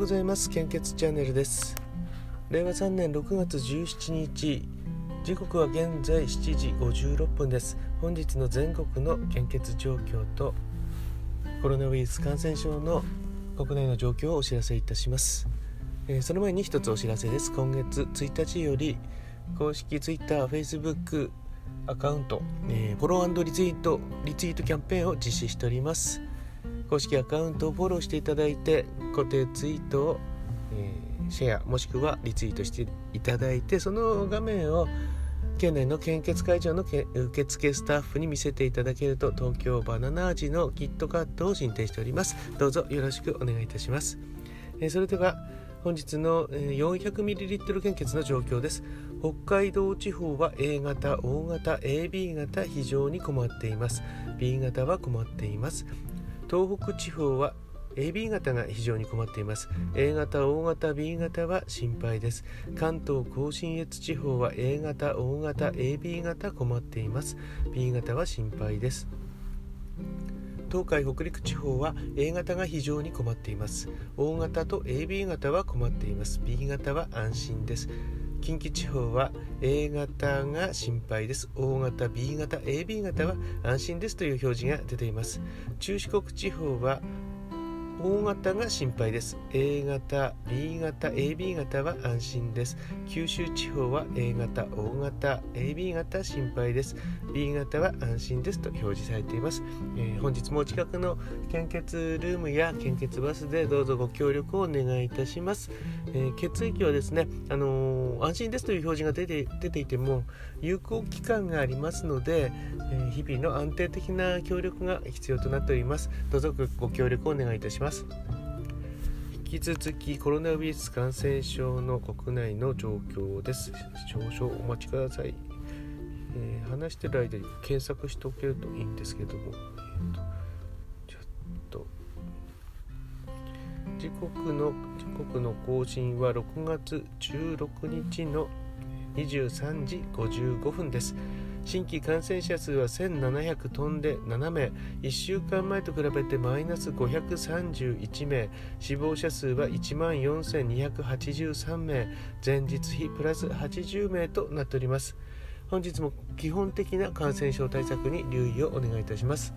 ございます。献血チャンネルです。令和3年6月17日時刻は現在7時56分です。本日の全国の献血状況とコロナウイルス感染症の国内の状況をお知らせいたします、えー、その前に一つお知らせです。今月1日より公式 Twitter、Facebook アカウント、えー、フォローリツイートリツイートキャンペーンを実施しております。公式アカウントをフォローしていただいて固定ツイートを、えー、シェアもしくはリツイートしていただいてその画面を県内の献血会場の受付スタッフに見せていただけると東京バナナ味のキットカットを進呈しております。どうぞよろしくお願いいたします、えー、それでは本日の 400ml 献血の状況です。北海道地方は A 型、O 型、AB 型非常に困っています。B 型は困っています。東北地方は AB 型が非常に困っています。A 型 O 型 B 型は心配です。関東甲信越地方は A 型 O 型 AB 型困っています。B 型は心配です。東海北陸地方は A 型が非常に困っています。O 型と AB 型は困っています。B 型は安心です近畿地方は A 型が心配です。O 型 B 型 AB 型は安心ですという表示が出ています。中四国地方は O 型が心配です。A 型 B 型 AB 型は安心です。九州地方は A 型 O 型 AB 型心配です。B 型は安心ですと表示されています、えー、本日もお近くの献血ルームや献血バスでどうぞご協力をお願いいたします、えー、血液はですね、あのー、安心ですという表示が出て出ていても有効期間がありますので、え日々の安定的な協力が必要となっております。どうぞご協力をお願いいたします。ます。引き続きコロナウイルス感染症の国内の状況です。少々お待ちください、えー、話してる間に検索しておけるといいんですけども、えーと、ちょっと。時刻の時刻の更新は6月16日の23時55分です。新規感染者数は1700飛んで7名。1週間前と比べてマイナス531名。死亡者数は1万4283名。前日比プラス80名となっております。本日も基本的な感染症対策に留意をお願いいたします。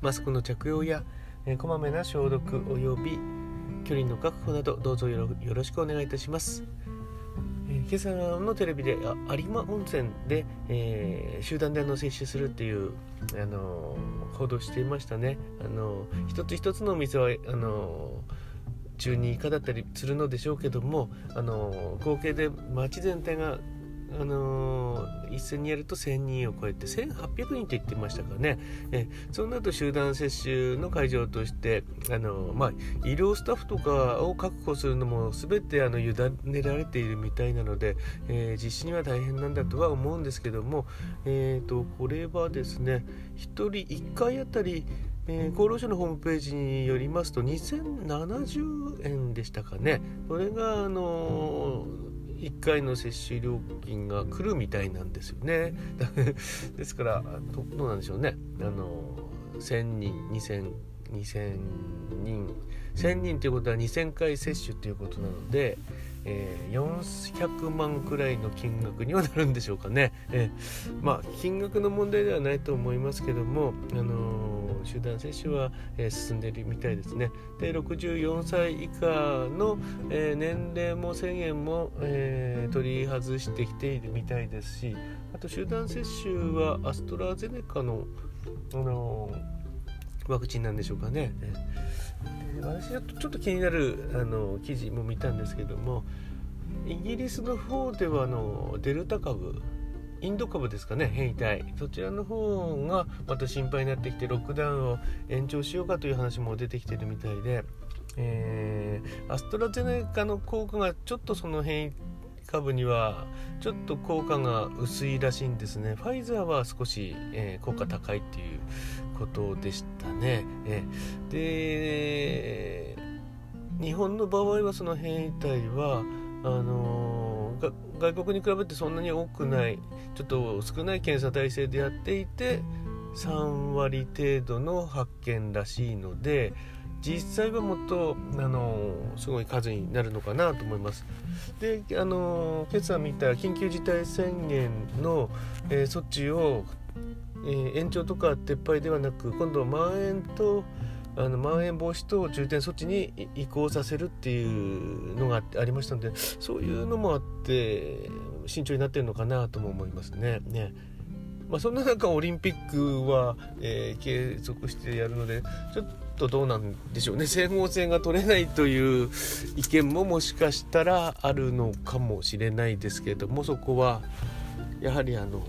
マスクの着用やこまめな消毒および距離の確保などどうぞよろしくお願いいたします。今朝のテレビで有馬温泉で、えー、集団での接種するっていう、あの、報道していましたね。あの、一つ一つのお店はあの中2以下だったりするのでしょうけども、あの合計で町全体があのー、一斉にやると1000人を超えて1800人と言ってましたからね、えそうなると集団接種の会場として、あのー、まあ、医療スタッフとかを確保するのも全てあの委ねられているみたいなので、えー、実施には大変なんだとは思うんですけども、えーと、これはですね1人1回あたりえー、厚労省のホームページによりますと2070円でしたかね。これが、あのー1回の接種料金が来るみたいなんですよね。ですからどうなんでしょうね。あの1000人2000 2000人。1000人ということは2000回接種ということなので、えー、400万くらいの金額にはなるんでしょうかね、えー、まあ金額の問題ではないと思いますけども、あのー、集団接種は、え進んでいるみたいですね。で64歳以下の、え年齢も1000円も、え取り外してきているみたいですしあと集団接種はアストラゼネカの、あのワクチンなんでしょうかね。私ちょっとちょっと気になるあの記事も見たんですけどもイギリスの方ではあのデルタ株インド株ですかね変異体。そちらの方がまた心配になってきてロックダウンを延長しようかという話も出てきてるみたいで、えー、アストラゼネカの効果がちょっとその変異株にはちょっと効果が薄いらしいんですね。ファイザーは少し、えー、効果高いっていうことでしたね、え、で日本の場合はその変異体はあのー、外国に比べてそんなに多くないちょっと少ない検査体制でやっていて3割程度の発見らしいので実際はもっとあのすごい数になるのかなと思います。であの今朝見た緊急事態宣言の、えー、措置を、えー、延長とか撤廃ではなく今度はまん延とあのまん延防止と重点措置に移行させるっていうのがありましたのでそういうのもあって慎重になってるのかなとも思いますね。ねまあ、そんな中オリンピックは、えー、継続してやるのでちょっとどうなんでしょうね整合性が取れないという意見ももしかしたらあるのかもしれないですけれどもそこはやはりあの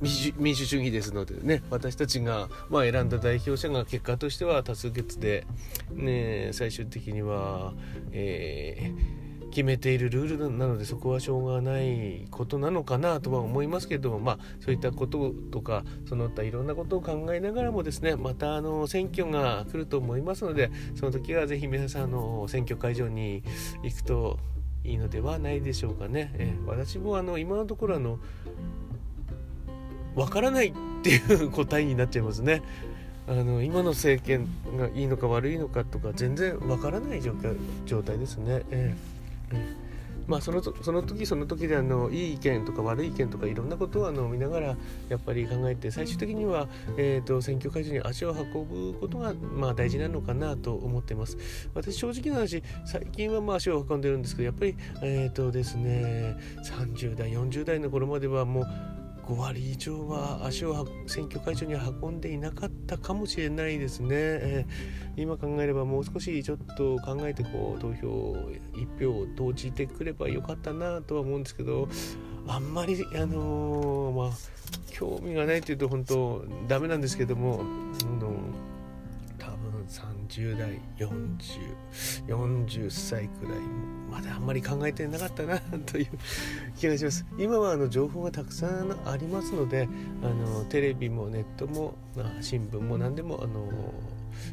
民主主義ですのでね私たちが、まあ、選んだ代表者が結果としては多数決で、ね、最終的には、えー、決めているルールなのでそこはしょうがないことなのかなとは思いますけれども、まあ、そういったこととかその他いろんなことを考えながらもですねまたあの選挙が来ると思いますのでその時はぜひ皆さんの選挙会場に行くといいのではないでしょうかね。え、私もあの今のところあのわからないっていう答えになっちゃいますね。あの今の政権がいいのか悪いのかとか全然わからない状状態ですね。えー、えーまあ、そのその時その時であのいい意見とか悪い意見とかいろんなことをあの見ながらやっぱり考えて最終的には、えーと、選挙会場に足を運ぶことが、まあ、大事なのかなと思っています私正直な話最近はまあ足を運んでるんですけどやっぱりえっ、ー、とですね30代40代の頃まではもう5割以上は足を選挙会場に運んでいなかったかもしれないですね、えー、今考えればもう少しちょっと考えてこう投票1票を投じてくればよかったなとは思うんですけどあんまりあのー、まあ興味がないというと本当ダメなんですけども、の30代4040歳くらいまだあんまり考えてなかったなという気がします今はあの情報がたくさんありますのであのテレビもネットも新聞も何でもあの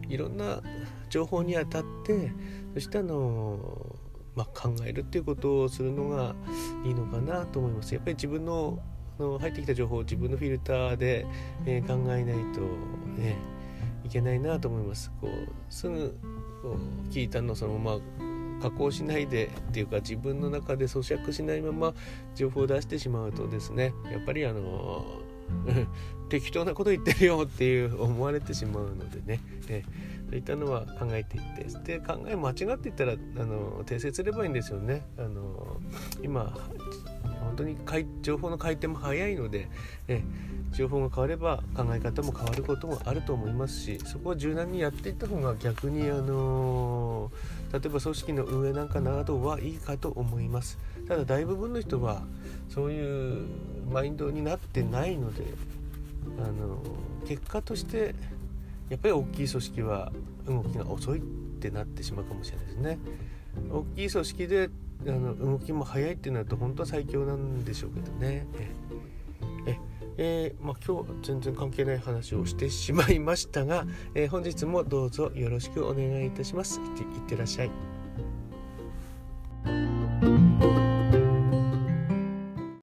いろんな情報にあたってそしてあのまあ、考えるっていうことをするのがいいのかなと思います。やっぱり自分のの入ってきた情報を自分のフィルターで、えー、考えないとねいけないなと思います。こうすぐこう聞いたのそのまま加工しないでっていうか自分の中で咀嚼しないまま情報を出してしまうとですねやっぱりあの適当なこと言ってるよっていう思われてしまうのでね、えそういったのは考えていってで考え間違っていったらあの訂正すればいいんですよね。あの今本当に情報の回転も早いので、え。情報が変われば考え方も変わることもあると思いますしそこは柔軟にやっていった方が逆にあの例えば組織の運営なんかなどはいいかと思います。ただ大部分の人はそういうマインドになってないのであの結果としてやっぱり大きい組織は動きが遅いってなってしまうかもしれないですね。大きい組織であの動きも早いってなると本当は最強なんでしょうけどね。えー、まあ、今日全然関係ない話をしてしまいましたが、えー、本日もどうぞよろしくお願いいたします。いってらっしゃい。